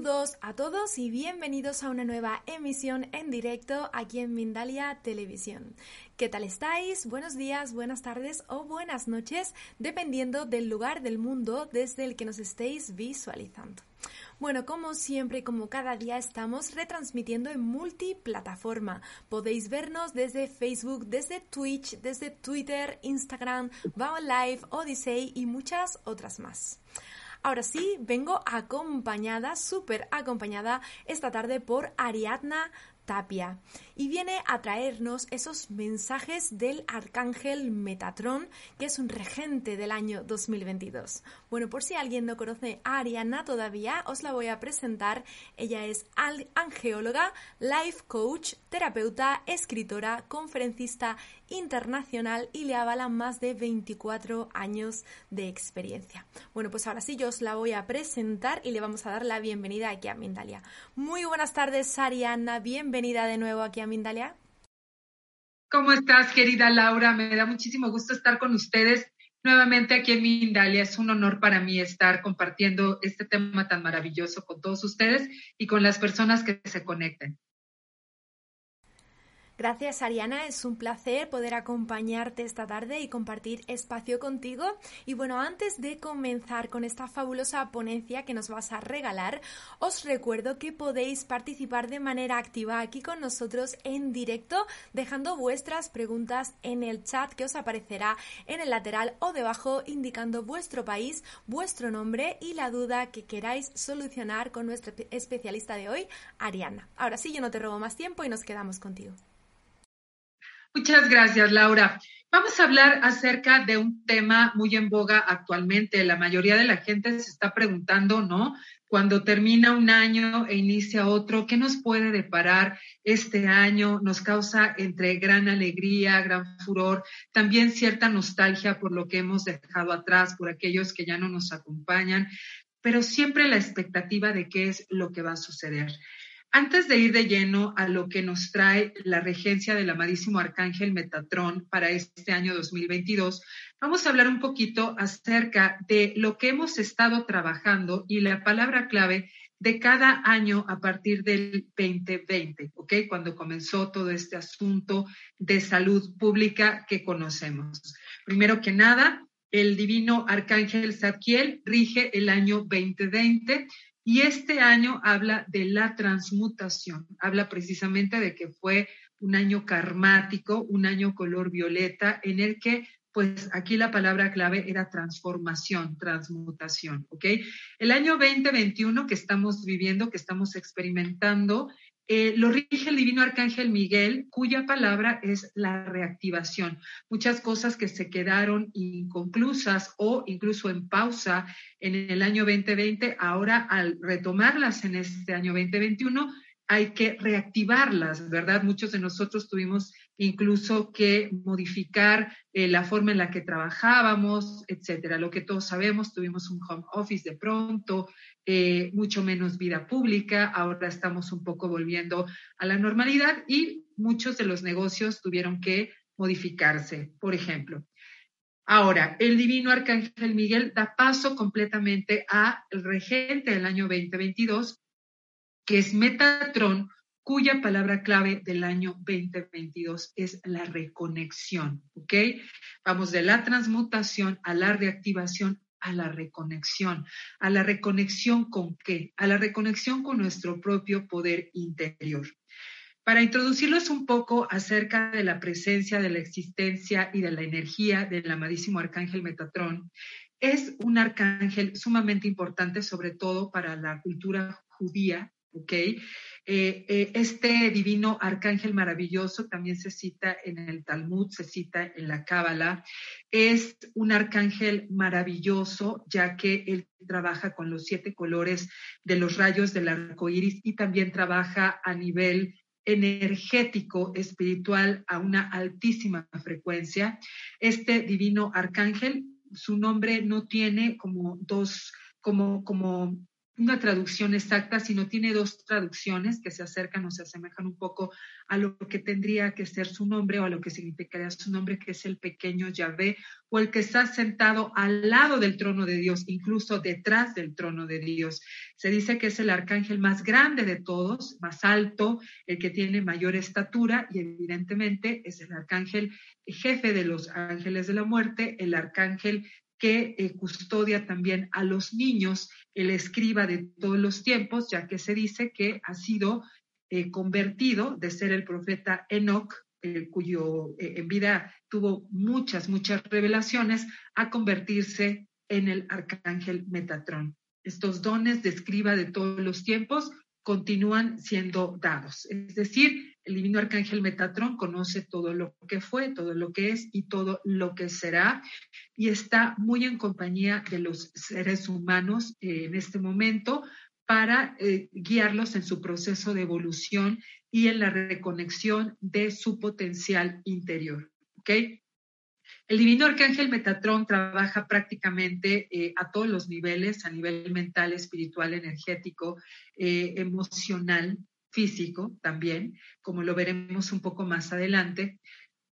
Saludos a todos y bienvenidos a una nueva emisión en directo aquí en Mindalia Televisión. ¿Qué tal estáis? Buenos días, buenas tardes o buenas noches, dependiendo del lugar del mundo desde el que nos estéis visualizando. Bueno, como siempre, como cada día estamos retransmitiendo en multiplataforma. Podéis vernos desde Facebook, desde Twitch, desde Twitter, Instagram, Bao Live, Odyssey y muchas otras más. Ahora sí, vengo acompañada, súper acompañada esta tarde por Ariadna Y viene a traernos esos mensajes del arcángel Metatron, que es un regente del año 2022. Bueno, por si alguien no conoce a Ariana todavía, os la voy a presentar. Ella es angeóloga, life coach, terapeuta, escritora, conferencista internacional y le avalan más de 24 años de experiencia. Bueno, pues ahora sí, yo os la voy a presentar y le vamos a dar la bienvenida aquí a Mindalia. Muy buenas tardes, Ariana. Bienvenida de nuevo aquí a Mindalia. ¿Cómo estás, querida Laura? Me da muchísimo gusto estar con ustedes nuevamente aquí en Mindalia. Es un honor para mí estar compartiendo este tema tan maravilloso con todos ustedes y con las personas que se conecten. Gracias Ariana, es un placer poder acompañarte esta tarde y compartir espacio contigo. Y bueno, antes de comenzar con esta fabulosa ponencia que nos vas a regalar, os recuerdo que podéis participar de manera activa aquí con nosotros en directo, dejando vuestras preguntas en el chat que os aparecerá en el lateral o debajo, indicando vuestro país, vuestro nombre y la duda que queráis solucionar con nuestra especialista de hoy, Ariana. Ahora sí, yo no te robo más tiempo y nos quedamos contigo. Muchas gracias, Laura. Vamos a hablar acerca de un tema muy en boga actualmente. La mayoría de la gente se está preguntando, ¿no? Cuando termina un año e inicia otro, ¿qué nos puede deparar este año? Nos causa entre gran alegría, gran furor, también cierta nostalgia por lo que hemos dejado atrás, por aquellos que ya no nos acompañan, pero siempre la expectativa de qué es lo que va a suceder. Antes de ir de lleno a lo que nos trae la regencia del amadísimo arcángel Metatrón para este año 2022, vamos a hablar un poquito acerca de lo que hemos estado trabajando y la palabra clave de cada año a partir del 2020, ¿ok? Cuando comenzó todo este asunto de salud pública que conocemos. Primero que nada, el divino arcángel Zadkiel rige el año 2020 y este año habla de la transmutación, habla precisamente de que fue un año karmático, un año color violeta, en el que, pues aquí la palabra clave era transformación, transmutación, ¿ok? El año 2021 que estamos viviendo, que estamos experimentando, eh, lo rige el divino arcángel Miguel, cuya palabra es la reactivación. Muchas cosas que se quedaron inconclusas o incluso en pausa en el año 2020, ahora al retomarlas en este año 2021, hay que reactivarlas, ¿verdad? Muchos de nosotros tuvimos incluso que modificar eh, la forma en la que trabajábamos, etcétera. Lo que todos sabemos, tuvimos un home office de pronto, eh, mucho menos vida pública, ahora estamos un poco volviendo a la normalidad y muchos de los negocios tuvieron que modificarse, por ejemplo. Ahora, el divino arcángel Miguel da paso completamente al regente del año 2022, que es Metatron, cuya palabra clave del año 2022 es la reconexión, ¿ok? Vamos de la transmutación a la reactivación a la reconexión. ¿A la reconexión con qué? A la reconexión con nuestro propio poder interior. Para introducirlos un poco acerca de la presencia, de la existencia y de la energía del amadísimo arcángel Metatrón, es un arcángel sumamente importante, sobre todo para la cultura judía, ¿ok? Eh, eh, este divino arcángel maravilloso también se cita en el Talmud, se cita en la Cábala. Es un arcángel maravilloso, ya que él trabaja con los siete colores de los rayos del arco iris y también trabaja a nivel energético, espiritual, a una altísima frecuencia. Este divino arcángel, su nombre no tiene como dos, como, como una traducción exacta, sino tiene dos traducciones que se acercan o se asemejan un poco a lo que tendría que ser su nombre o a lo que significaría su nombre, que es el pequeño Yahvé o el que está sentado al lado del trono de Dios, incluso detrás del trono de Dios. Se dice que es el arcángel más grande de todos, más alto, el que tiene mayor estatura y evidentemente es el arcángel jefe de los ángeles de la muerte, el arcángel que eh, custodia también a los niños, el escriba de todos los tiempos, ya que se dice que ha sido eh, convertido de ser el profeta Enoch, eh, cuyo en vida tuvo muchas, muchas revelaciones, a convertirse en el arcángel Metatrón. Estos dones de escriba de todos los tiempos continúan siendo dados. Es decir, el divino arcángel Metatrón conoce todo lo que fue, todo lo que es y todo lo que será y está muy en compañía de los seres humanos eh, en este momento para eh, guiarlos en su proceso de evolución y en la reconexión de su potencial interior. ¿okay? El divino arcángel Metatrón trabaja prácticamente eh, a todos los niveles, a nivel mental, espiritual, energético, emocional, físico también, como lo veremos un poco más adelante,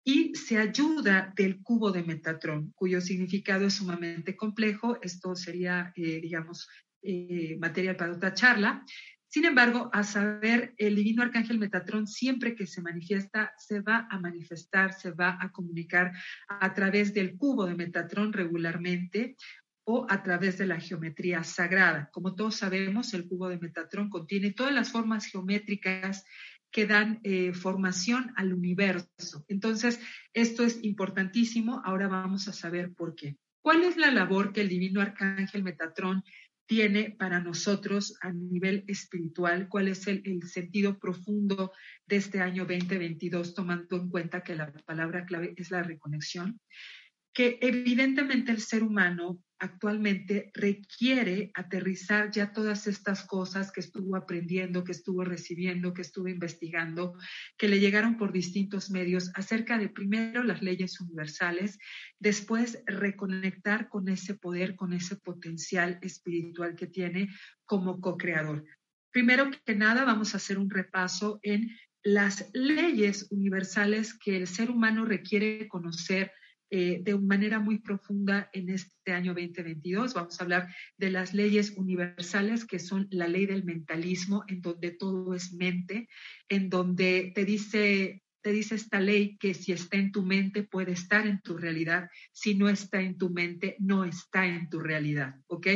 y se ayuda del cubo de Metatrón, cuyo significado es sumamente complejo. Esto sería, eh, digamos, eh, material para otra charla. Sin embargo, a saber, el divino arcángel Metatrón siempre que se manifiesta, se va a manifestar, se va a comunicar a través del cubo de Metatrón regularmente o a través de la geometría sagrada. Como todos sabemos, el cubo de Metatrón contiene todas las formas geométricas que dan eh, formación al universo. Entonces, esto es importantísimo. Ahora vamos a saber por qué. ¿Cuál es la labor que el divino arcángel Metatrón tiene para nosotros a nivel espiritual? ¿Cuál es el, sentido profundo de este año 2022, tomando en cuenta que la palabra clave es la reconexión? Que evidentemente el ser humano actualmente requiere aterrizar ya todas estas cosas que estuvo aprendiendo, que estuvo recibiendo, que estuvo investigando, que le llegaron por distintos medios acerca de primero las leyes universales, después reconectar con ese poder, con ese potencial espiritual que tiene como co-creador. Primero que nada, vamos a hacer un repaso en las leyes universales que el ser humano requiere conocer eh, de manera muy profunda en este año 2022. Vamos a hablar de las leyes universales, que son la ley del mentalismo, en donde todo es mente, en donde te dice, te dice esta ley que si está en tu mente puede estar en tu realidad, si no está en tu mente no está en tu realidad, ¿ok?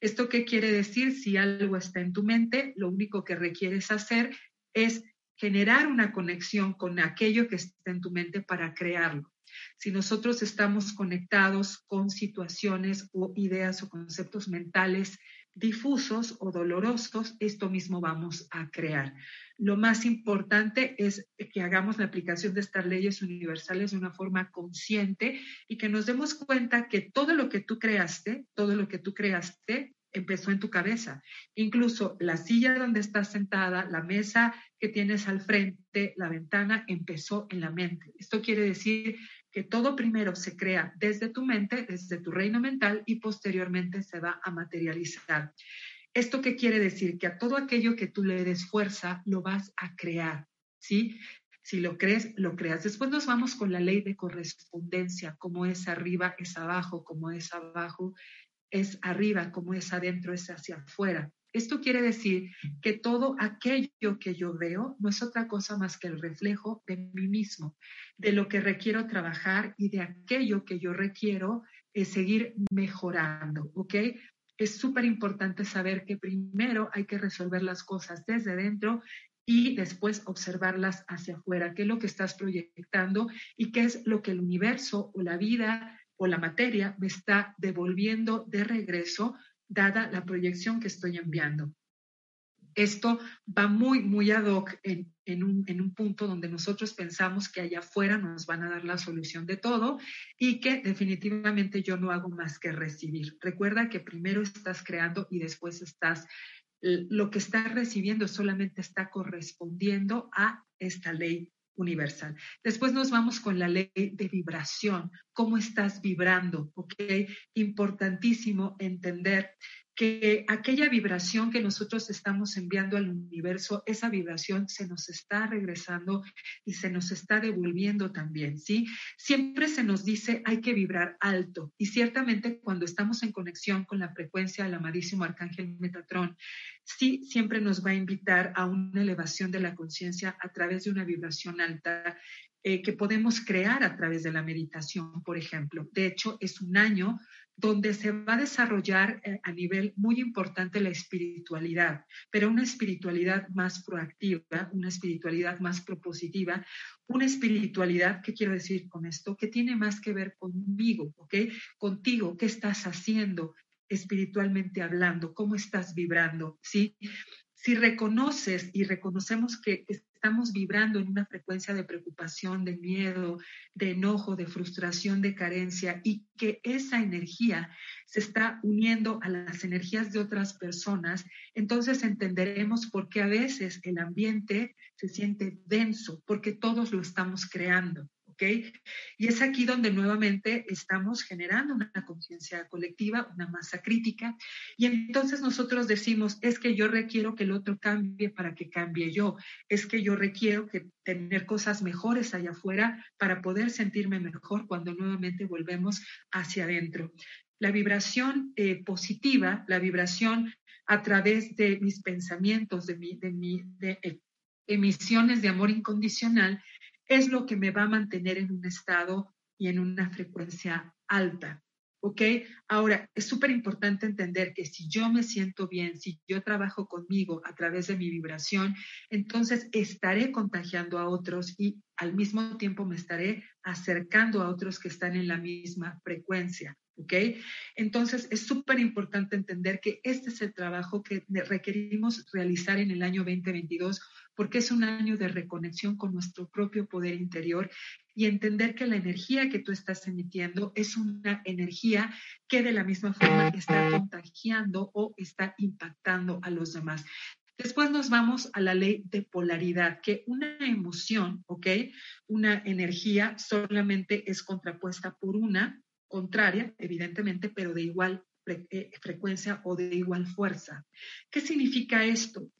¿Esto qué quiere decir? Si algo está en tu mente, lo único que requieres hacer es generar una conexión con aquello que está en tu mente para crearlo. Si nosotros estamos conectados con situaciones o ideas o conceptos mentales difusos o dolorosos, esto mismo vamos a crear. Lo más importante es que hagamos la aplicación de estas leyes universales de una forma consciente y que nos demos cuenta que todo lo que tú creaste, todo lo que tú creaste, empezó en tu cabeza. Incluso la silla donde estás sentada, la mesa que tienes al frente, la ventana, empezó en la mente. Esto quiere decir que todo primero se crea desde tu mente, desde tu reino mental y posteriormente se va a materializar. ¿Esto qué quiere decir? Que a todo aquello que tú le des fuerza, lo vas a crear, ¿sí? Si lo crees, lo creas. Después nos vamos con la ley de correspondencia, como es arriba, es abajo, como es abajo, es arriba, como es adentro, es hacia afuera. Esto quiere decir que todo aquello que yo veo no es otra cosa más que el reflejo de mí mismo, de lo que requiero trabajar y de aquello que yo requiero es seguir mejorando, ¿ok? Es súper importante saber que primero hay que resolver las cosas desde dentro y después observarlas hacia afuera, qué es lo que estás proyectando y qué es lo que el universo o la vida o la materia me está devolviendo de regreso dada la proyección que estoy enviando. Esto va muy, muy ad hoc en, un, un, punto donde nosotros pensamos que allá afuera nos van a dar la solución de todo y que definitivamente yo no hago más que recibir. Recuerda que primero estás creando y después estás, lo que estás recibiendo solamente está correspondiendo a esta ley universal. Después nos vamos con la ley de vibración, cómo estás vibrando, ¿ok? Importantísimo entender que aquella vibración que nosotros estamos enviando al universo, esa vibración se nos está regresando y se nos está devolviendo también, ¿sí? Siempre se nos dice hay que vibrar alto y ciertamente cuando estamos en conexión con la frecuencia del amadísimo arcángel Metatrón, sí siempre nos va a invitar a una elevación de la conciencia a través de una vibración alta eh, que podemos crear a través de la meditación, por ejemplo. De hecho, es un año donde se va a desarrollar eh, a nivel muy importante la espiritualidad, pero una espiritualidad más proactiva, una espiritualidad más propositiva, una espiritualidad, ¿qué quiero decir con esto? Que tiene más que ver conmigo, ¿ok? Contigo, ¿qué estás haciendo? espiritualmente hablando, cómo estás vibrando, ¿sí? Si reconoces y reconocemos que estamos vibrando en una frecuencia de preocupación, de miedo, de enojo, de frustración, de carencia y que esa energía se está uniendo a las energías de otras personas, entonces entenderemos por qué a veces el ambiente se siente denso, porque todos lo estamos creando. Y es aquí donde nuevamente estamos generando una conciencia colectiva, una masa crítica, y entonces nosotros decimos, es que yo requiero que el otro cambie para que cambie yo, es que yo requiero que tener cosas mejores allá afuera para poder sentirme mejor cuando nuevamente volvemos hacia adentro. La vibración eh, positiva, la vibración a través de mis pensamientos, de, mi, de, mi, de eh, emisiones de amor incondicional, es lo que me va a mantener en un estado y en una frecuencia alta. ¿Ok? Ahora, es súper importante entender que si yo me siento bien, si yo trabajo conmigo a través de mi vibración, entonces estaré contagiando a otros y al mismo tiempo me estaré acercando a otros que están en la misma frecuencia. ¿Ok? Entonces, es súper importante entender que este es el trabajo que requerimos realizar en el año 2022 porque es un año de reconexión con nuestro propio poder interior y entender que la energía que tú estás emitiendo es una energía que de la misma forma está contagiando o está impactando a los demás. Después nos vamos a la ley de polaridad, que una emoción, ¿ok? Una energía solamente es contrapuesta por una contraria, evidentemente, pero de igual eh, frecuencia o de igual fuerza. ¿Qué significa esto?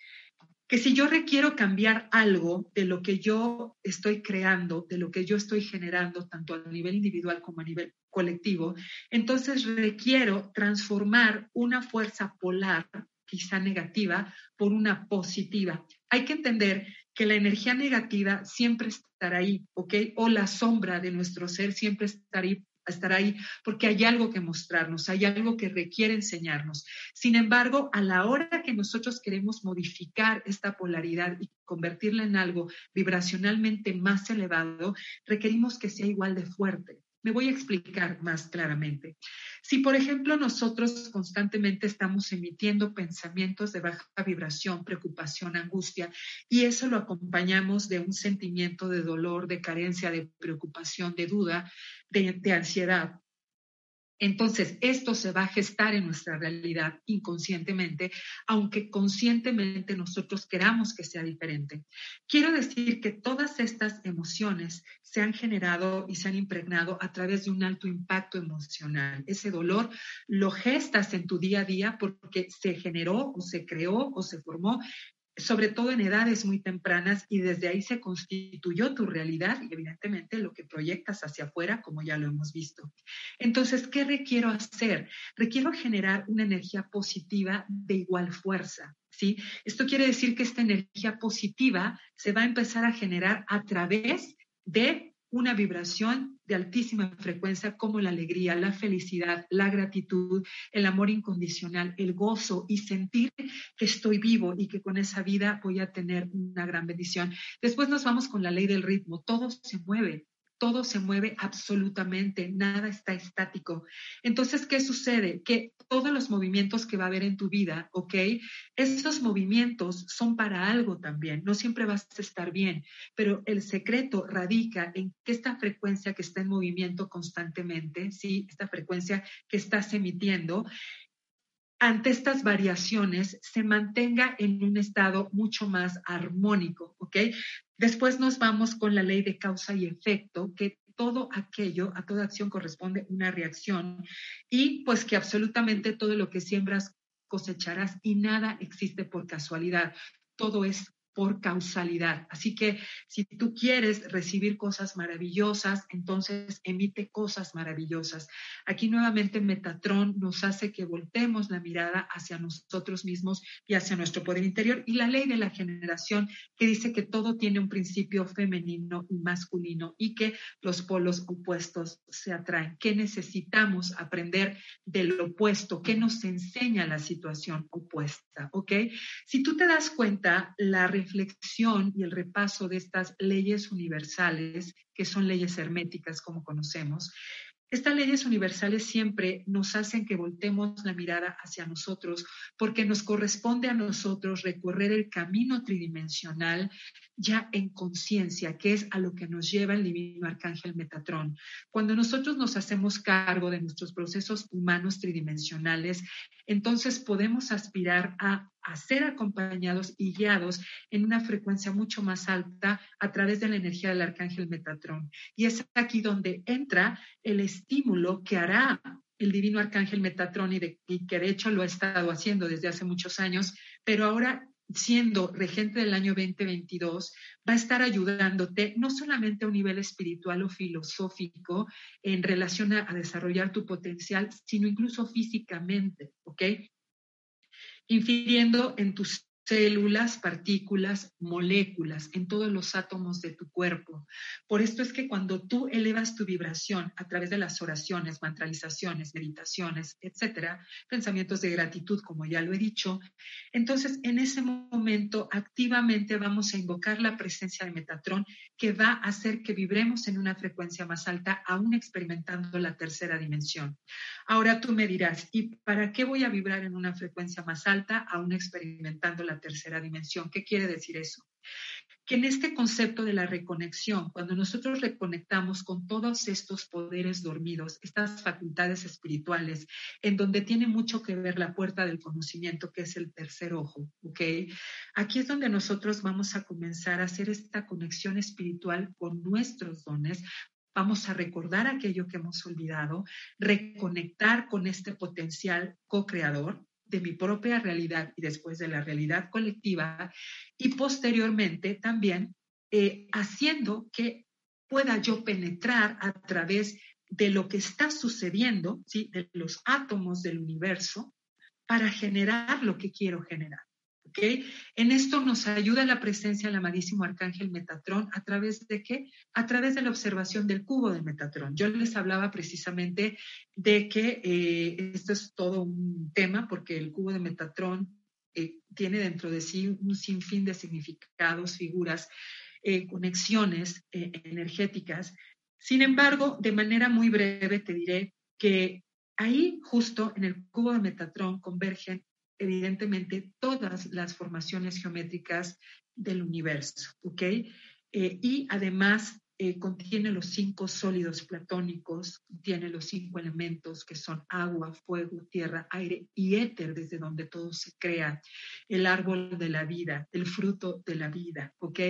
que si yo requiero cambiar algo de lo que yo estoy creando, de lo que yo estoy generando, tanto a nivel individual como a nivel colectivo, entonces requiero transformar una fuerza polar, quizá negativa, por una positiva. Hay que entender que la energía negativa siempre estará ahí, ¿ok? O la sombra de nuestro ser siempre estará ahí estar ahí porque hay algo que mostrarnos, hay algo que requiere enseñarnos. Sin embargo, a la hora que nosotros queremos modificar esta polaridad y convertirla en algo vibracionalmente más elevado, requerimos que sea igual de fuerte. Me voy a explicar más claramente. Si, por ejemplo, nosotros constantemente estamos emitiendo pensamientos de baja vibración, preocupación, angustia, y eso lo acompañamos de un sentimiento de dolor, de carencia, de preocupación, de duda, de, ansiedad, entonces, esto se va a gestar en nuestra realidad inconscientemente, aunque conscientemente nosotros queramos que sea diferente. Quiero decir que todas estas emociones se han generado y se han impregnado a través de un alto impacto emocional. Ese dolor lo gestas en tu día a día porque se generó o se creó o se formó sobre todo en edades muy tempranas, y desde ahí se constituyó tu realidad y evidentemente lo que proyectas hacia afuera, como ya lo hemos visto. Entonces, ¿qué requiero hacer? Requiero generar una energía positiva de igual fuerza. ¿Sí? Esto quiere decir que esta energía positiva se va a empezar a generar a través de una vibración de altísima frecuencia como la alegría, la felicidad, la gratitud, el amor incondicional, el gozo y sentir que estoy vivo y que con esa vida voy a tener una gran bendición. Después nos vamos con la ley del ritmo, todo se mueve, todo se mueve absolutamente, nada está estático. Entonces, ¿qué sucede? Que todos los movimientos que va a haber en tu vida, ¿ok? Esos movimientos son para algo también, no siempre vas a estar bien, pero el secreto radica en que esta frecuencia que está en movimiento constantemente, ¿sí? Esta frecuencia que estás emitiendo, ante estas variaciones se mantenga en un estado mucho más armónico, ¿ok? Después nos vamos con la ley de causa y efecto, que todo aquello, a toda acción corresponde una reacción y pues que absolutamente todo lo que siembras cosecharás y nada existe por casualidad. Todo es por causalidad. Así que si tú quieres recibir cosas maravillosas, entonces emite cosas maravillosas. Aquí nuevamente Metatron nos hace que voltemos la mirada hacia nosotros mismos y hacia nuestro poder interior. Y la ley de la generación que dice que todo tiene un principio femenino y masculino y que los polos opuestos se atraen. ¿Qué necesitamos aprender del opuesto? ¿Qué nos enseña la situación opuesta? ¿Ok? Si tú te das cuenta, la reflexión y el repaso de estas leyes universales, que son leyes herméticas como conocemos, estas leyes universales siempre nos hacen que voltemos la mirada hacia nosotros porque nos corresponde a nosotros recorrer el camino tridimensional ya en conciencia, que es a lo que nos lleva el divino arcángel Metatrón. Cuando nosotros nos hacemos cargo de nuestros procesos humanos tridimensionales, entonces podemos aspirar a, ser acompañados y guiados en una frecuencia mucho más alta a través de la energía del arcángel Metatrón. Y es aquí donde entra el estímulo que hará el divino arcángel Metatrón y, y, que de hecho lo ha estado haciendo desde hace muchos años, pero ahora siendo regente del año 2022, va a estar ayudándote no solamente a un nivel espiritual o filosófico en relación a, desarrollar tu potencial, sino incluso físicamente, ¿ok? Infiriendo en tus células, partículas, moléculas, en todos los átomos de tu cuerpo. Por esto es que cuando tú elevas tu vibración a través de las oraciones, mantralizaciones, meditaciones, etcétera, pensamientos de gratitud, como ya lo he dicho, entonces en ese momento activamente vamos a invocar la presencia de Metatrón que va a hacer que vibremos en una frecuencia más alta, aún experimentando la tercera dimensión. Ahora tú me dirás, ¿y para qué voy a vibrar en una frecuencia más alta, aún experimentando la tercera dimensión. ¿Qué quiere decir eso? Que en este concepto de la reconexión, cuando nosotros reconectamos con todos estos poderes dormidos, estas facultades espirituales, en donde tiene mucho que ver la puerta del conocimiento, que es el tercer ojo, ¿ok? Aquí es donde nosotros vamos a comenzar a hacer esta conexión espiritual con nuestros dones, vamos a recordar aquello que hemos olvidado, reconectar con este potencial co-creador, de mi propia realidad y después de la realidad colectiva y posteriormente también eh, haciendo que pueda yo penetrar a través de lo que está sucediendo, ¿sí? de los átomos del universo, para generar lo que quiero generar. En esto nos ayuda la presencia del amadísimo arcángel Metatrón a través de qué? A través de la observación del cubo de Metatrón. Yo les hablaba precisamente de que eh, esto es todo un tema porque el cubo de Metatrón eh, tiene dentro de sí un sinfín de significados, figuras, eh, conexiones energéticas. Sin embargo, de manera muy breve te diré que ahí justo en el cubo de Metatrón convergen evidentemente todas las formaciones geométricas del universo, ¿ok? Eh, y además eh, contiene los cinco sólidos platónicos, tiene los cinco elementos que son agua, fuego, tierra, aire y éter, desde donde todo se crea, el árbol de la vida, el fruto de la vida, ¿ok?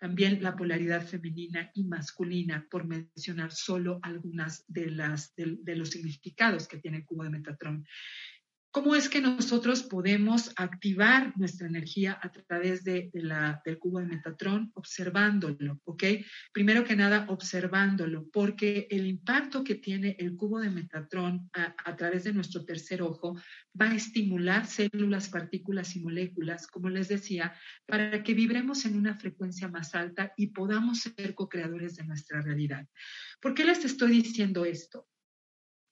También la polaridad femenina y masculina, por mencionar solo algunas de, las, de los significados que tiene el cubo de Metatrón. ¿Cómo es que nosotros podemos activar nuestra energía a través de, la, del cubo de Metatrón? Observándolo, ¿ok? Primero que nada, observándolo, porque el impacto que tiene el cubo de Metatrón a, a través de nuestro tercer ojo va a estimular células, partículas y moléculas, como les decía, para que vibremos en una frecuencia más alta y podamos ser co-creadores de nuestra realidad. ¿Por qué les estoy diciendo esto?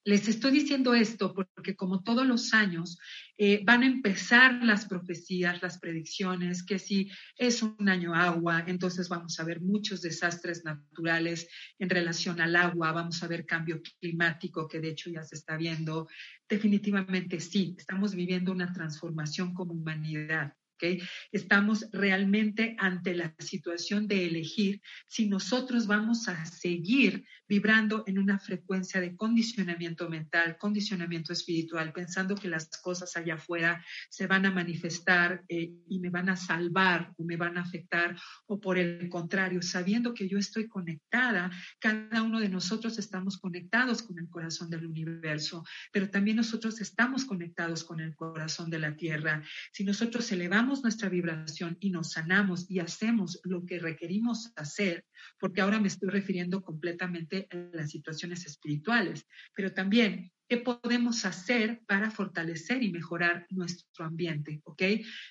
Les estoy diciendo esto porque como todos los años eh, van a empezar las profecías, las predicciones, que si es un año agua, entonces vamos a ver muchos desastres naturales en relación al agua, vamos a ver cambio climático, que de hecho ya se está viendo. Definitivamente sí, estamos viviendo una transformación como humanidad. Estamos realmente ante la situación de elegir si nosotros vamos a seguir vibrando en una frecuencia de condicionamiento mental, condicionamiento espiritual, pensando que las cosas allá afuera se van a manifestar eh, y me van a salvar o me van a afectar, o por el contrario, sabiendo que yo estoy conectada, cada uno de nosotros estamos conectados con el corazón del universo, pero también nosotros estamos conectados con el corazón de la tierra. Si nosotros nuestra vibración y nos sanamos y hacemos lo que requerimos hacer, porque ahora me estoy refiriendo completamente a las situaciones espirituales, pero también qué podemos hacer para fortalecer y mejorar nuestro ambiente, ¿ok?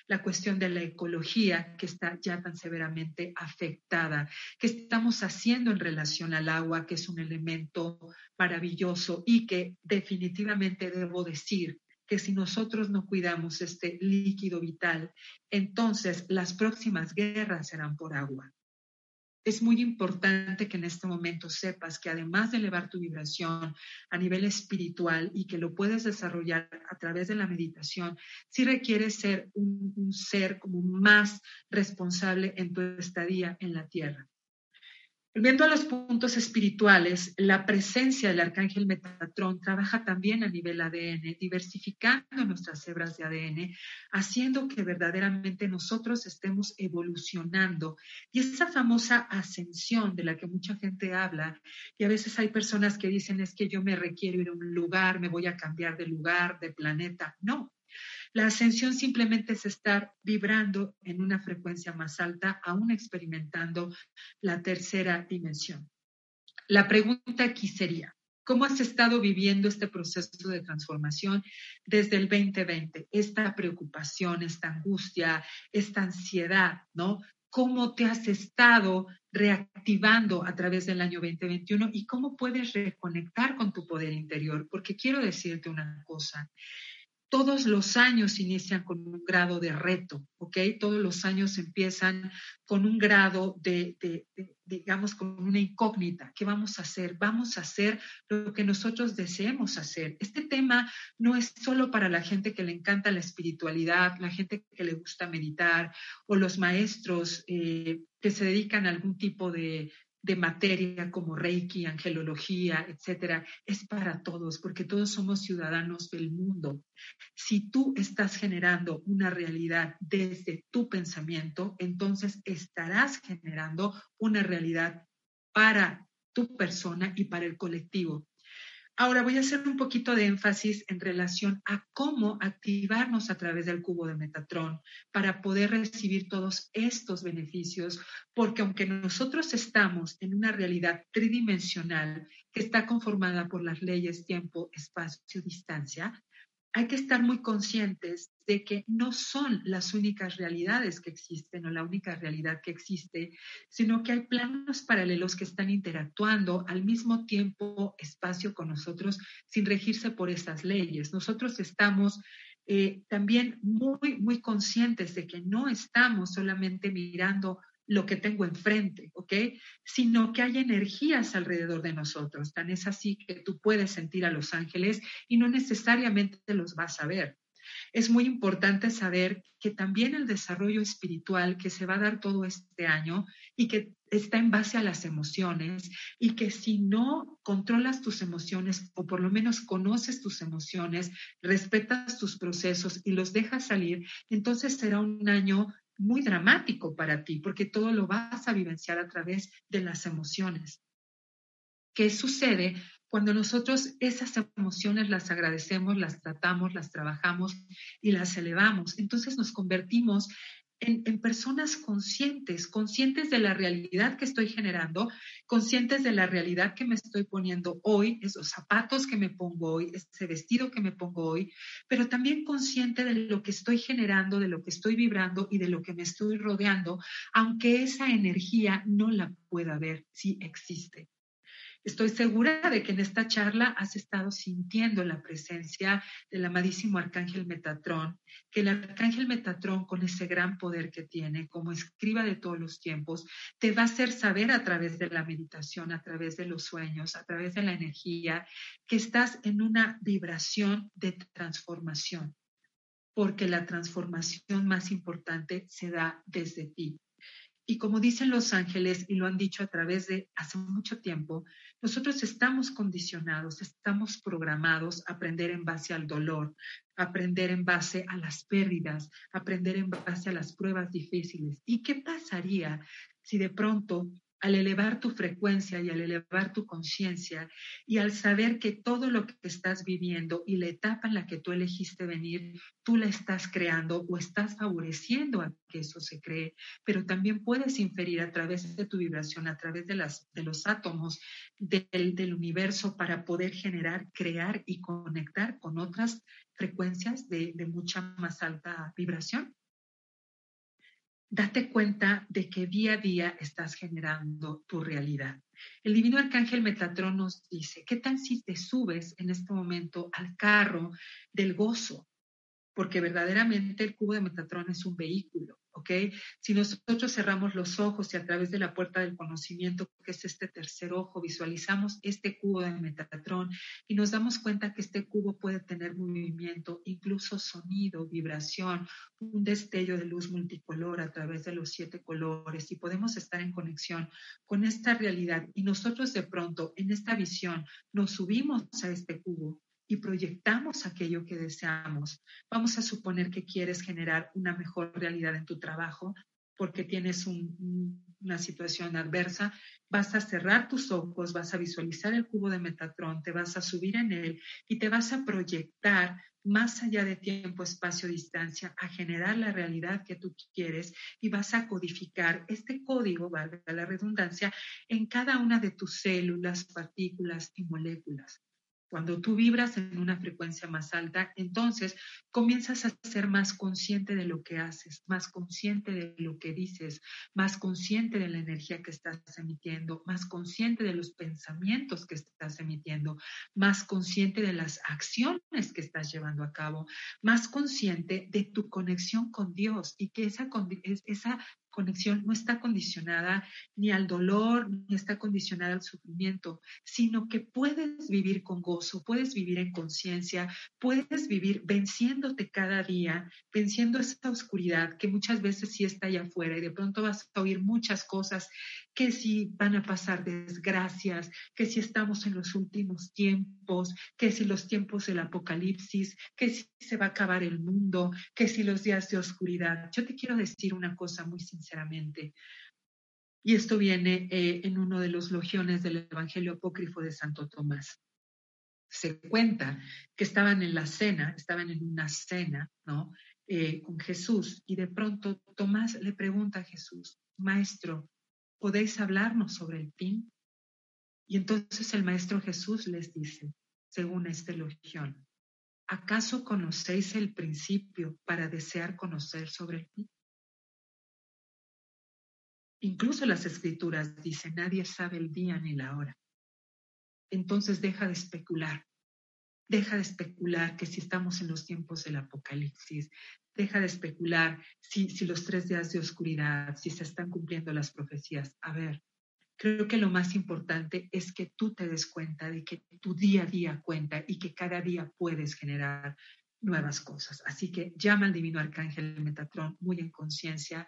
La cuestión de la ecología que está ya tan severamente afectada, qué estamos haciendo en relación al agua, que es un elemento maravilloso y que definitivamente debo decir que si nosotros no cuidamos este líquido vital, entonces las próximas guerras serán por agua. Es muy importante que en este momento sepas que además de elevar tu vibración a nivel espiritual y que lo puedes desarrollar a través de la meditación, sí requiere ser un, un ser como más responsable en tu estadía en la tierra. Volviendo a los puntos espirituales, la presencia del arcángel Metatrón trabaja también a nivel ADN, diversificando nuestras hebras de ADN, haciendo que verdaderamente nosotros estemos evolucionando. Y esa famosa ascensión de la que mucha gente habla, y a veces hay personas que dicen es que yo me requiero ir a un lugar, me voy a cambiar de lugar, de planeta. No, la ascensión simplemente es estar vibrando en una frecuencia más alta, aún experimentando la tercera dimensión. La pregunta aquí sería, ¿cómo has estado viviendo este proceso de transformación desde el 2020? Esta preocupación, esta angustia, esta ansiedad, ¿no? ¿Cómo te has estado reactivando a través del año 2021 y cómo puedes reconectar con tu poder interior? Porque quiero decirte una cosa, todos los años inician con un grado de reto, ¿ok? Todos los años empiezan con un grado de, digamos, con una incógnita. ¿Qué vamos a hacer? Vamos a hacer lo que nosotros deseemos hacer. Este tema no es solo para la gente que le encanta la espiritualidad, la gente que le gusta meditar o los maestros eh, que se dedican a algún tipo de, de materia como Reiki, angelología, etcétera, es para todos, porque todos somos ciudadanos del mundo. Si tú estás generando una realidad desde tu pensamiento, entonces estarás generando una realidad para tu persona y para el colectivo. Ahora voy a hacer un poquito de énfasis en relación a cómo activarnos a través del cubo de Metatron para poder recibir todos estos beneficios, porque aunque nosotros estamos en una realidad tridimensional que está conformada por las leyes tiempo, espacio, distancia, hay que estar muy conscientes de que no son las únicas realidades que existen o la única realidad que existe, sino que hay planos paralelos que están interactuando al mismo tiempo, espacio con nosotros, sin regirse por esas leyes. Nosotros estamos eh, también muy, muy conscientes de que no estamos solamente mirando lo que tengo enfrente, ¿ok? Sino que hay energías alrededor de nosotros. Tan es así que tú puedes sentir a los ángeles y no necesariamente los vas a ver. Es muy importante saber que también el desarrollo espiritual que se va a dar todo este año y que está en base a las emociones y que si no controlas tus emociones o por lo menos conoces tus emociones, respetas tus procesos y los dejas salir, entonces será un año muy dramático para ti, porque todo lo vas a vivenciar a través de las emociones. ¿Qué sucede cuando nosotros esas emociones las agradecemos, las tratamos, las trabajamos y las elevamos? Entonces nos convertimos en, personas conscientes, conscientes de la realidad que estoy generando, conscientes de la realidad que me estoy poniendo hoy, esos zapatos que me pongo hoy, ese vestido que me pongo hoy, pero también consciente de lo que estoy generando, de lo que estoy vibrando y de lo que me estoy rodeando, aunque esa energía no la pueda ver, sí existe. Estoy segura de que en esta charla has estado sintiendo la presencia del amadísimo arcángel Metatrón, que el arcángel Metatrón, con ese gran poder que tiene, como escriba de todos los tiempos, te va a hacer saber a través de la meditación, a través de los sueños, a través de la energía, que estás en una vibración de transformación. porque la transformación más importante se da desde ti. Y como dicen los ángeles, y lo han dicho a través de hace mucho tiempo, nosotros estamos condicionados, estamos programados a aprender en base al dolor, aprender en base a las pérdidas, aprender en base a las pruebas difíciles. ¿Y qué pasaría si de pronto al elevar tu frecuencia y al elevar tu conciencia y al saber que todo lo que estás viviendo y la etapa en la que tú elegiste venir, tú la estás creando o estás favoreciendo a que eso se cree, pero también puedes inferir a través de tu vibración, a través de, las, de los átomos del, universo para poder generar, crear y conectar con otras frecuencias de mucha más alta vibración date cuenta de que día a día estás generando tu realidad. El divino arcángel Metatrón nos dice, ¿qué tal si te subes en este momento al carro del gozo? Porque verdaderamente el cubo de Metatrón es un vehículo. ¿ok? Si nosotros cerramos los ojos y a través de la puerta del conocimiento, que es este tercer ojo, visualizamos este cubo de Metatron y nos damos cuenta que este cubo puede tener movimiento, incluso sonido, vibración, un destello de luz multicolor a través de los siete colores y podemos estar en conexión con esta realidad y nosotros de pronto en esta visión nos subimos a este cubo y proyectamos aquello que deseamos. Vamos a suponer que quieres generar una mejor realidad en tu trabajo porque tienes una situación adversa, vas a cerrar tus ojos, vas a visualizar el cubo de Metatron, te vas a subir en él y te vas a proyectar más allá de tiempo, espacio, distancia, a generar la realidad que tú quieres y vas a codificar este código, valga la redundancia, en cada una de tus células, partículas y moléculas. Cuando tú vibras en una frecuencia más alta, entonces comienzas a ser más consciente de lo que haces, más consciente de lo que dices, más consciente de la energía que estás emitiendo, más consciente de los pensamientos que estás emitiendo, más consciente de las acciones que estás llevando a cabo, más consciente de tu conexión con Dios y que esa, esa conexión no está condicionada ni al dolor, ni está condicionada al sufrimiento, sino que puedes vivir con gozo, puedes vivir en conciencia, puedes vivir venciéndote cada día, venciendo esa oscuridad que muchas veces sí está allá afuera y de pronto vas a oír muchas cosas que si van a pasar desgracias, que si estamos en los últimos tiempos, que si los tiempos del apocalipsis, que si se va a acabar el mundo, que si los días de oscuridad. Yo te quiero decir una cosa muy sinceramente. Y esto viene eh, en uno de los logiones del Evangelio Apócrifo de Santo Tomás. Se cuenta que estaban en la cena, estaban en una cena, ¿no? Eh, con Jesús y de pronto Tomás le pregunta a Jesús, Maestro, ¿podéis hablarnos sobre el fin? Y entonces el Maestro Jesús les dice, según este logión, ¿acaso conocéis el principio para desear conocer sobre el fin? Incluso las escrituras dicen, nadie sabe el día ni la hora. Entonces deja de especular, deja de especular que si estamos en los tiempos del apocalipsis, deja de especular si, si los tres días de oscuridad, si se están cumpliendo las profecías. A ver, creo que lo más importante es que tú te des cuenta de que tu día a día cuenta y que cada día puedes generar nuevas cosas. Así que llama al divino arcángel Metatrón muy en conciencia,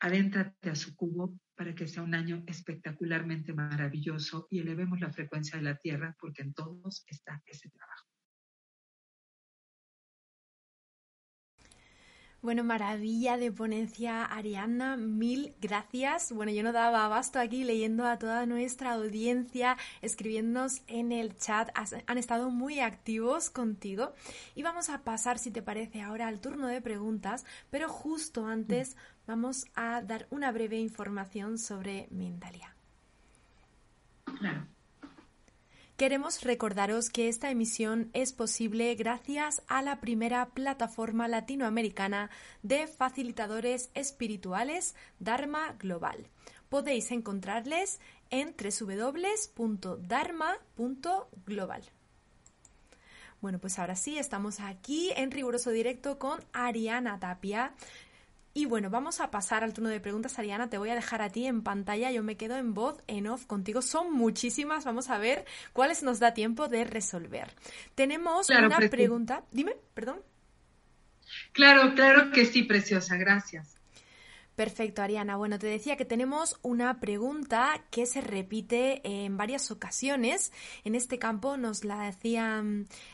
adéntrate a su cubo para que sea un año espectacularmente maravilloso y elevemos la frecuencia de la Tierra porque en todos está ese trabajo. Bueno, maravilla de ponencia, Ariana, mil gracias. Bueno, yo no daba abasto aquí leyendo a toda nuestra audiencia, escribiéndonos en el chat, han estado muy activos contigo. Y vamos a pasar, si te parece, ahora al turno de preguntas, pero justo antes vamos a dar una breve información sobre Mindalia. Claro. Queremos recordaros que esta emisión es posible gracias a la primera plataforma latinoamericana de facilitadores espirituales Dharma Global. Podéis encontrarles en www.dharma.global. Bueno, pues ahora sí, estamos aquí en riguroso directo con Ariana Tapia. Y bueno, vamos a pasar al turno de preguntas, Ariana. Te voy a dejar a ti en pantalla. Yo me quedo en voz, en off contigo. Son muchísimas. Vamos a ver cuáles nos da tiempo de resolver. Tenemos una pregunta. Dime, perdón. Claro, claro que sí, preciosa, gracias. Perfecto, Ariana. Bueno, te decía que tenemos una pregunta que se repite en varias ocasiones. En este campo nos la decía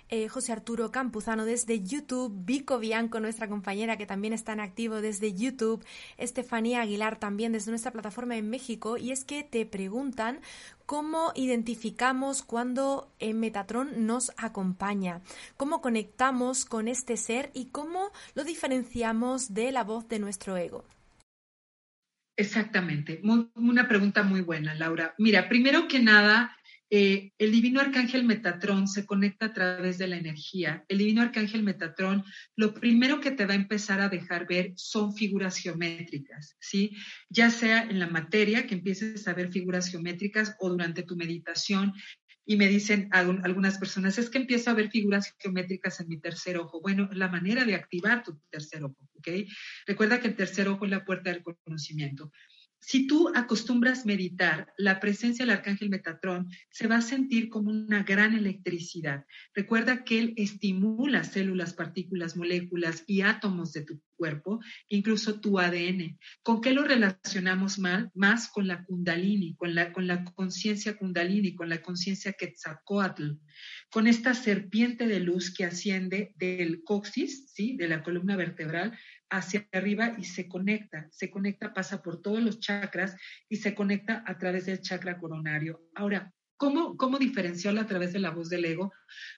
eh, José Arturo Campuzano desde YouTube, Vico Bianco, nuestra compañera que también está en activo desde YouTube, Estefanía Aguilar también desde nuestra plataforma en México, y es que te preguntan cómo identificamos cuando el Metatron nos acompaña, cómo conectamos con este ser y cómo lo diferenciamos de la voz de nuestro ego. Exactamente, una pregunta muy buena, Laura. Mira, primero que nada, eh, el divino arcángel Metatrón se conecta a través de la energía. El divino arcángel Metatrón, lo primero que te va a empezar a dejar ver son figuras geométricas, ¿sí? Ya sea en la materia, que empieces a ver figuras geométricas o durante tu meditación, y me dicen algunas personas, es que empiezo a ver figuras geométricas en mi tercer ojo. Bueno, la manera de activar tu tercer ojo, ¿ok? Recuerda que el tercer ojo es la puerta del conocimiento. Si tú acostumbras meditar, la presencia del arcángel Metatrón se va a sentir como una gran electricidad. Recuerda que él estimula células, partículas, moléculas y átomos de tu cuerpo, incluso tu ADN. ¿Con qué lo relacionamos mal? Más con la kundalini, con la, con la conciencia kundalini, con la conciencia quetzalcoatl, con esta serpiente de luz que asciende del coxis, ¿sí? de la columna vertebral, hacia arriba y se conecta, se conecta, pasa por todos los chakras y se conecta a través del chakra coronario. Ahora, ¿cómo, cómo diferenciarlo a través de la voz del ego?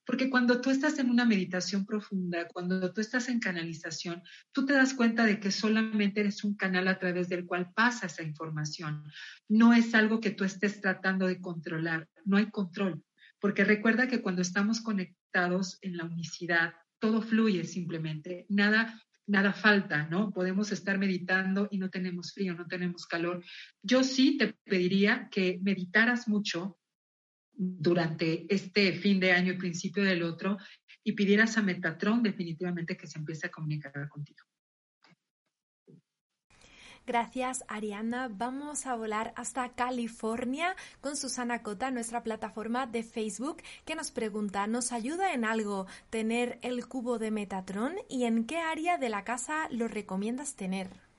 Porque cuando tú estás en una meditación profunda, cuando tú estás en canalización, tú te das cuenta de que solamente eres un canal a través del cual pasa esa información. No es algo que tú estés tratando de controlar, no hay control. Porque recuerda que cuando estamos conectados en la unicidad, todo fluye simplemente, nada nada falta, ¿no? Podemos estar meditando y no tenemos frío, no tenemos calor. Yo sí te pediría que meditaras mucho durante este fin de año y principio del otro y pidieras a Metatron definitivamente que se empiece a comunicar contigo. Gracias, Ariana. Vamos a volar hasta California con Susana Cota, nuestra plataforma de Facebook, que nos pregunta, ¿nos ayuda en algo tener el cubo de Metatron y en qué área de la casa lo recomiendas tener?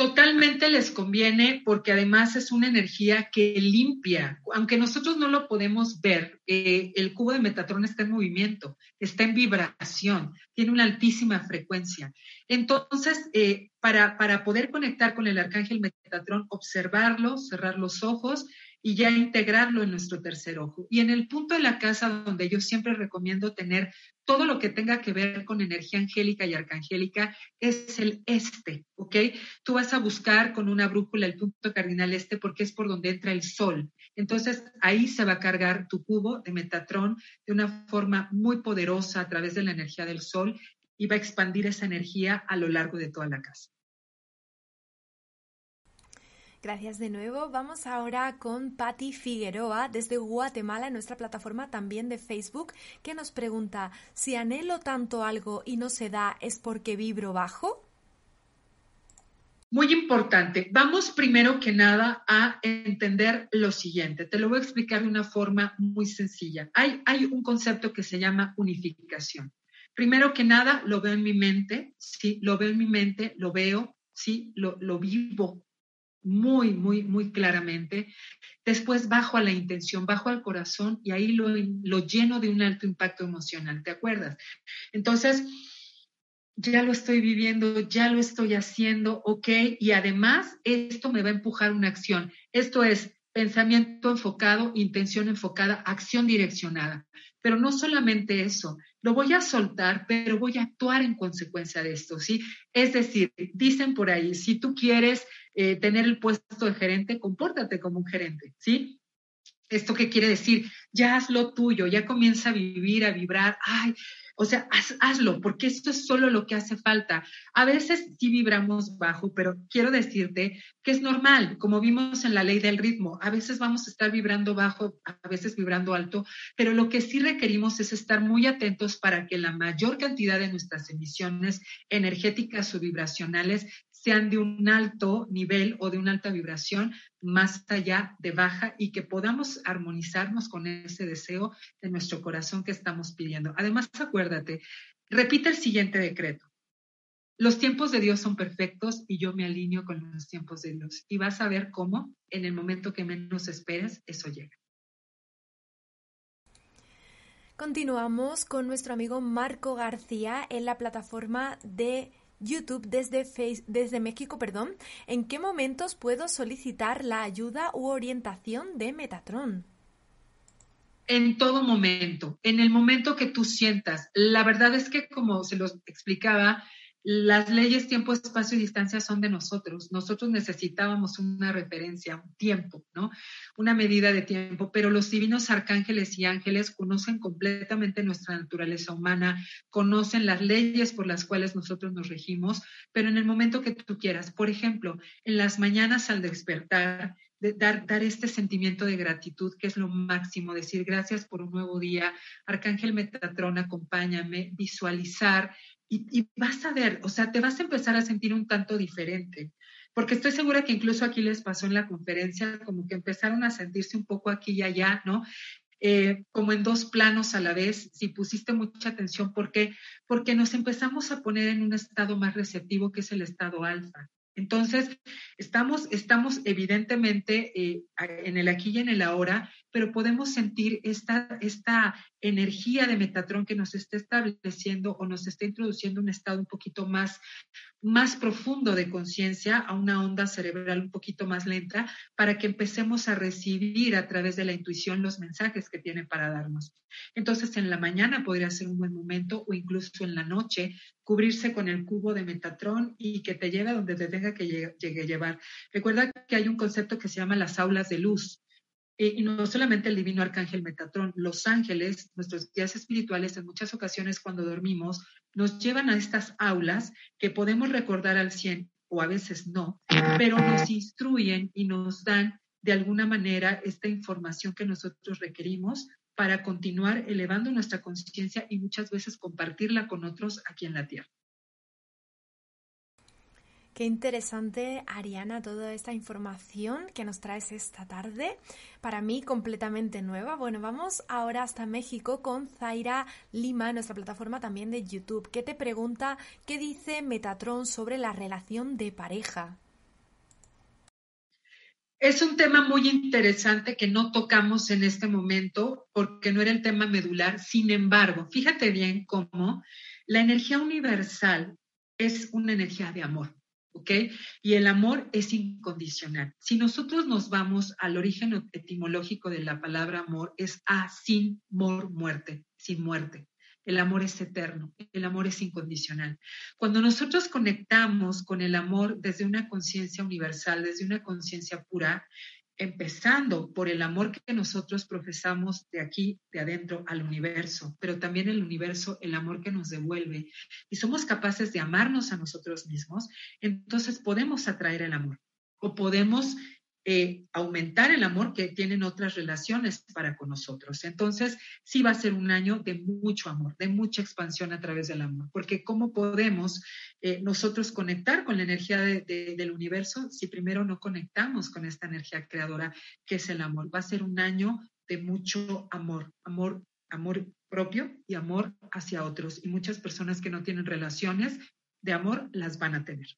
Totalmente les conviene porque además es una energía que limpia. Aunque nosotros no lo podemos ver, eh, el cubo de Metatron está en movimiento, está en vibración, tiene una altísima frecuencia. Entonces, eh, para, para poder conectar con el arcángel Metatron, observarlo, cerrar los ojos y ya integrarlo en nuestro tercer ojo. Y en el punto de la casa donde yo siempre recomiendo tener todo lo que tenga que ver con energía angélica y arcangélica es el este, ¿ok? Tú vas a buscar con una brújula el punto cardinal este porque es por donde entra el sol. Entonces ahí se va a cargar tu cubo de Metatrón de una forma muy poderosa a través de la energía del sol y va a expandir esa energía a lo largo de toda la casa. Gracias de nuevo. Vamos ahora con Patti Figueroa desde Guatemala, en nuestra plataforma también de Facebook, que nos pregunta, si anhelo tanto algo y no se da, ¿es porque vibro bajo? Muy importante. Vamos primero que nada a entender lo siguiente. Te lo voy a explicar de una forma muy sencilla. Hay, hay un concepto que se llama unificación. Primero que nada, lo veo en mi mente, sí, lo veo en mi mente, lo veo, sí, lo, lo vivo, muy, muy, muy claramente. Después bajo a la intención, bajo al corazón y ahí lo, lo lleno de un alto impacto emocional, ¿te acuerdas? Entonces, ya lo estoy viviendo, ya lo estoy haciendo, ok, y además esto me va a empujar una acción. Esto es pensamiento enfocado, intención enfocada, acción direccionada. Pero no solamente eso, lo voy a soltar, pero voy a actuar en consecuencia de esto, ¿sí? Es decir, dicen por ahí, si tú quieres eh, tener el puesto de gerente, compórtate como un gerente, ¿sí? ¿Esto qué quiere decir? Ya haz lo tuyo, ya comienza a vivir, a vibrar. Ay, o sea, hazlo, porque esto es solo lo que hace falta. A veces sí vibramos bajo, pero quiero decirte que es normal, como vimos en la ley del ritmo. A veces vamos a estar vibrando bajo, a veces vibrando alto, pero lo que sí requerimos es estar muy atentos para que la mayor cantidad de nuestras emisiones energéticas o vibracionales sean de un alto nivel o de una alta vibración más allá de baja y que podamos armonizarnos con ese deseo de nuestro corazón que estamos pidiendo. Además, acuérdate repite el siguiente decreto. Los tiempos de Dios son perfectos y yo me alineo con los tiempos de Dios. Y vas a ver cómo en el momento que menos esperes, eso llega. Continuamos con nuestro amigo Marco García en la plataforma de YouTube desde, México. Perdón. ¿En qué momentos puedo solicitar la ayuda u orientación de Metatron? en todo momento, en el momento que tú sientas. La verdad es que, como se los explicaba, las leyes tiempo, espacio y distancia son de nosotros. Nosotros necesitábamos una referencia, un tiempo, ¿no? Una medida de tiempo, pero los divinos arcángeles y ángeles conocen completamente nuestra naturaleza humana, conocen las leyes por las cuales nosotros nos regimos, pero en el momento que tú quieras, por ejemplo, en las mañanas al despertar, dar, dar este sentimiento de gratitud, que es lo máximo, decir gracias por un nuevo día, Arcángel Metatrón, acompáñame, visualizar y, vas a ver, o sea, te vas a empezar a sentir un tanto diferente, porque estoy segura que incluso aquí les pasó en la conferencia, como que empezaron a sentirse un poco aquí y allá, ¿no? Eh, como en dos planos a la vez, si pusiste mucha atención, ¿por qué? Porque nos empezamos a poner en un estado más receptivo que es el estado alfa. Entonces, estamos, estamos evidentemente eh, en el aquí y en el ahora, pero podemos sentir esta, esta energía de Metatrón que nos está estableciendo o nos está introduciendo un estado un poquito más, más profundo de conciencia, a una onda cerebral un poquito más lenta, para que empecemos a recibir a través de la intuición los mensajes que tiene para darnos. Entonces, en la mañana podría ser un buen momento o incluso en la noche, cubrirse con el cubo de Metatrón y que te lleve donde te tenga que llegue, llevar. Recuerda que hay un concepto que se llama las aulas de luz. Eh, y no solamente el divino arcángel Metatrón, los ángeles, nuestros guías espirituales, en muchas ocasiones cuando dormimos, nos llevan a estas aulas que podemos recordar al 100 o a veces no, pero nos instruyen y nos dan de alguna manera esta información que nosotros requerimos para continuar elevando nuestra conciencia y muchas veces compartirla con otros aquí en la Tierra. Qué interesante, Ariana, toda esta información que nos traes esta tarde. Para mí, completamente nueva. Bueno, vamos ahora hasta México con Zaira Lima, nuestra plataforma también de YouTube, que te pregunta qué dice Metatron sobre la relación de pareja. Es un tema muy interesante que no tocamos en este momento porque no era el tema medular. Sin embargo, fíjate bien cómo la energía universal es una energía de amor. ¿Ok? Y el amor es incondicional. Si nosotros nos vamos al origen etimológico de la palabra amor, es a sin mor muerte, sin muerte. El amor es eterno, el amor es incondicional. Cuando nosotros conectamos con el amor desde una conciencia universal, desde una conciencia pura, empezando por el amor que nosotros profesamos de aquí, de adentro al universo, pero también el universo, el amor que nos devuelve, y somos capaces de amarnos a nosotros mismos, entonces podemos atraer el amor o podemos eh, aumentar el amor que tienen otras relaciones para con nosotros. Entonces, sí va a ser un año de mucho amor, de mucha expansión a través del amor, porque ¿cómo podemos eh, nosotros conectar con la energía del universo si primero no conectamos con esta energía creadora que es el amor? Va a ser un año de mucho amor, amor, amor propio y amor hacia otros. Y muchas personas que no tienen relaciones de amor las van a tener.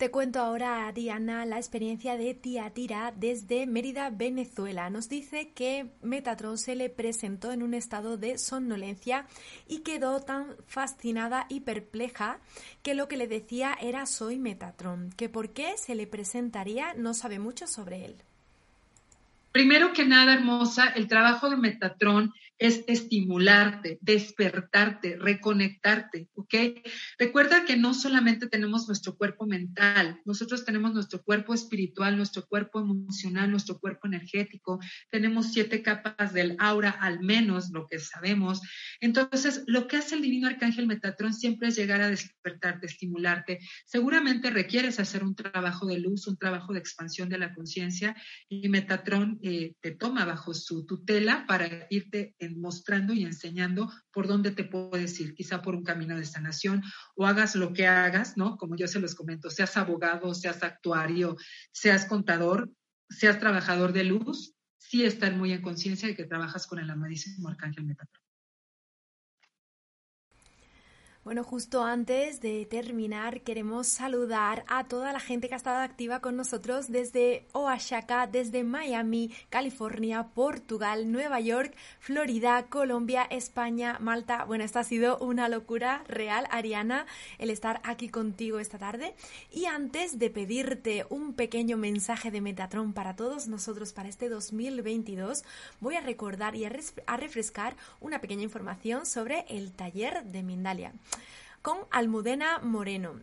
Te cuento ahora, Diana, la experiencia de Tía Tira desde Mérida, Venezuela. Nos dice que Metatron se le presentó en un estado de somnolencia y quedó tan fascinada y perpleja que lo que le decía era soy Metatron, que por qué se le presentaría no sabe mucho sobre él. Primero que nada, hermosa, el trabajo de Metatron es estimularte, despertarte, reconectarte, ¿ok? Recuerda que no solamente tenemos nuestro cuerpo mental, nosotros tenemos nuestro cuerpo espiritual, nuestro cuerpo emocional, nuestro cuerpo energético, tenemos siete capas del aura, al menos lo que sabemos. Entonces, lo que hace el divino arcángel Metatron siempre es llegar a despertarte, estimularte. Seguramente requieres hacer un trabajo de luz, un trabajo de expansión de la conciencia y Metatron eh, te toma bajo su tutela para irte en mostrando y enseñando por dónde te puedes ir, quizá por un camino de sanación o hagas lo que hagas, ¿no? Como yo se los comento, seas abogado, seas actuario, seas contador, seas trabajador de luz, sí estar muy en conciencia de que trabajas con el amadísimo Arcángel Metatron. Bueno, justo antes de terminar, queremos saludar a toda la gente que ha estado activa con nosotros desde Oaxaca, desde Miami, California, Portugal, Nueva York, Florida, Colombia, España, Malta. Bueno, esta ha sido una locura real, Ariana, el estar aquí contigo esta tarde. Y antes de pedirte un pequeño mensaje de Metatron para todos nosotros para este 2022, voy a recordar y a, refrescar una pequeña información sobre el taller de Mindalia con Almudena Moreno.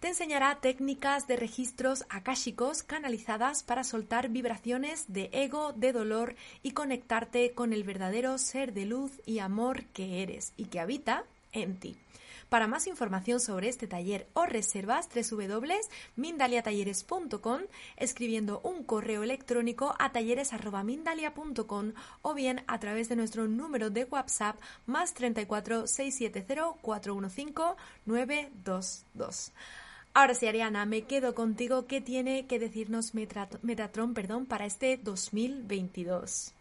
Te enseñará técnicas de registros akáshicos canalizadas para soltar vibraciones de ego, de dolor y conectarte con el verdadero ser de luz y amor que eres y que habita en ti. Para más información sobre este taller o reservas www.mindaliatalleres.com escribiendo un correo electrónico a talleres.mindalia.com o bien a través de nuestro número de WhatsApp más 34 670 415 922. Ahora sí, Ariana, me quedo contigo. ¿Qué tiene que decirnos Metatron perdón, para este 2022?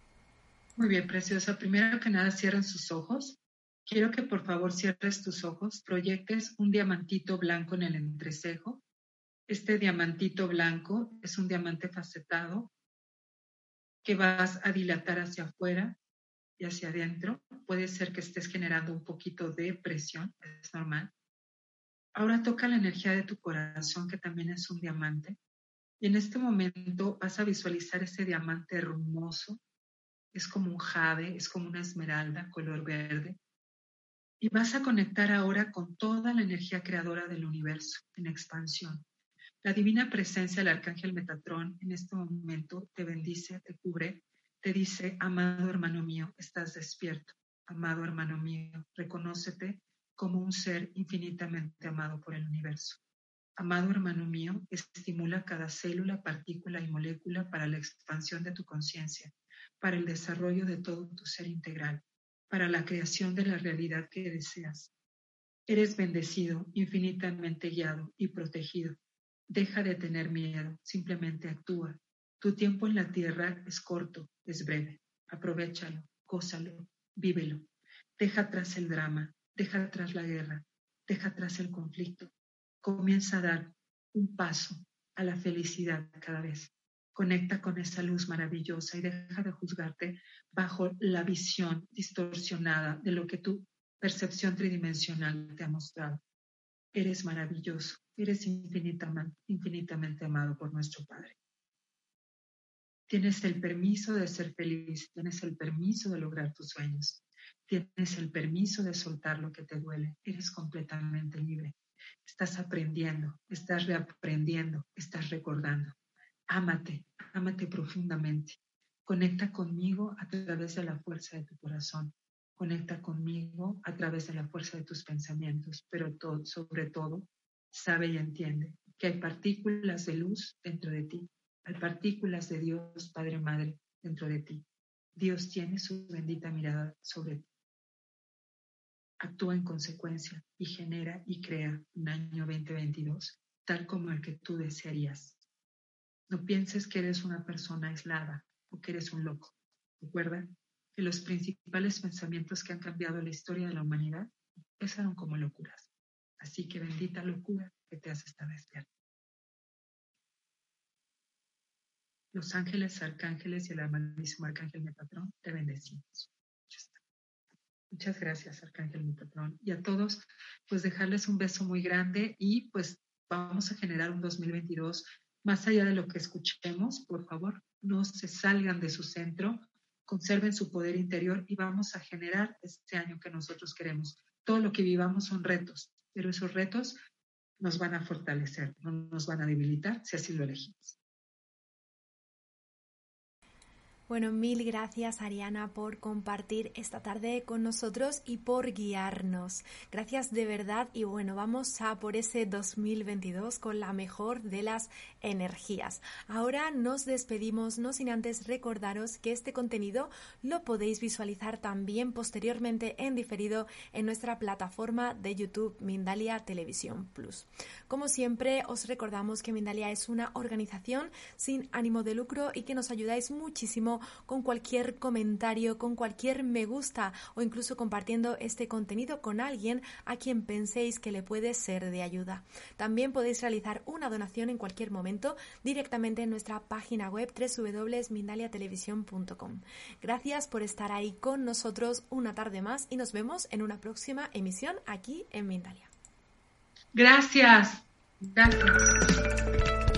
Muy bien, preciosa. Primero que nada, cierren sus ojos. Quiero que por favor cierres tus ojos, proyectes un diamantito blanco en el entrecejo. Este diamantito blanco es un diamante facetado que vas a dilatar hacia afuera y hacia adentro. Puede ser que estés generando un poquito de presión, es normal. Ahora toca la energía de tu corazón, que también es un diamante. Y en este momento vas a visualizar ese diamante hermoso. Es como un jade, es como una esmeralda color verde y vas a conectar ahora con toda la energía creadora del universo en expansión. La divina presencia del arcángel Metatrón en este momento te bendice, te cubre, te dice, amado hermano mío, estás despierto. Amado hermano mío, reconócete como un ser infinitamente amado por el universo. Amado hermano mío, estimula cada célula, partícula y molécula para la expansión de tu conciencia, para el desarrollo de todo tu ser integral para la creación de la realidad que deseas. Eres bendecido, infinitamente guiado y protegido. Deja de tener miedo, simplemente actúa. Tu tiempo en la tierra es corto, es breve. Aprovechalo, gózalo, vívelo. Deja atrás el drama, deja atrás la guerra, deja atrás el conflicto. Comienza a dar un paso a la felicidad cada vez. Conecta con esa luz maravillosa y deja de juzgarte bajo la visión distorsionada de lo que tu percepción tridimensional te ha mostrado. Eres maravilloso, eres infinitamente, infinitamente amado por nuestro Padre. Tienes el permiso de ser feliz, tienes el permiso de lograr tus sueños, tienes el permiso de soltar lo que te duele, eres completamente libre. Estás aprendiendo, estás reaprendiendo, estás recordando. Ámate, ámate profundamente. Conecta conmigo a través de la fuerza de tu corazón. Conecta conmigo a través de la fuerza de tus pensamientos, pero sobre todo, sabe y entiende que hay partículas de luz dentro de ti. Hay partículas de Dios, Padre, Madre, dentro de ti. Dios tiene su bendita mirada sobre ti. Actúa en consecuencia y genera y crea un año 2022 tal como el que tú desearías. No pienses que eres una persona aislada o que eres un loco. Recuerda que los principales pensamientos que han cambiado la historia de la humanidad empezaron como locuras. Así que bendita locura que te hace estar despierto. Los ángeles, arcángeles y el amadísimo arcángel Metatrón te bendecimos. Muchas gracias, Arcángel Metatrón. Y a todos, pues dejarles un beso muy grande y pues vamos a generar un 2022 más allá de lo que escuchemos, por favor, no se salgan de su centro, conserven su poder interior y vamos a generar este año que nosotros queremos. Todo lo que vivamos son retos, pero esos retos nos van a fortalecer, no nos van a debilitar si así lo elegimos. Bueno, mil gracias Ariana por compartir esta tarde con nosotros y por guiarnos. Gracias de verdad y bueno, vamos a por ese 2022 con la mejor de las energías. Ahora nos despedimos, no sin antes recordaros que este contenido lo podéis visualizar también posteriormente en diferido en nuestra plataforma de YouTube Mindalia Televisión Plus. Como siempre, os recordamos que Mindalia es una organización sin ánimo de lucro y que nos ayudáis muchísimo con cualquier comentario, con cualquier me gusta o incluso compartiendo este contenido con alguien a quien penséis que le puede ser de ayuda. También podéis realizar una donación en cualquier momento directamente en nuestra página web www.mindaliatelevisión.com. Gracias por estar ahí con nosotros una tarde más y nos vemos en una próxima emisión aquí en Mindalia. Gracias. Gracias.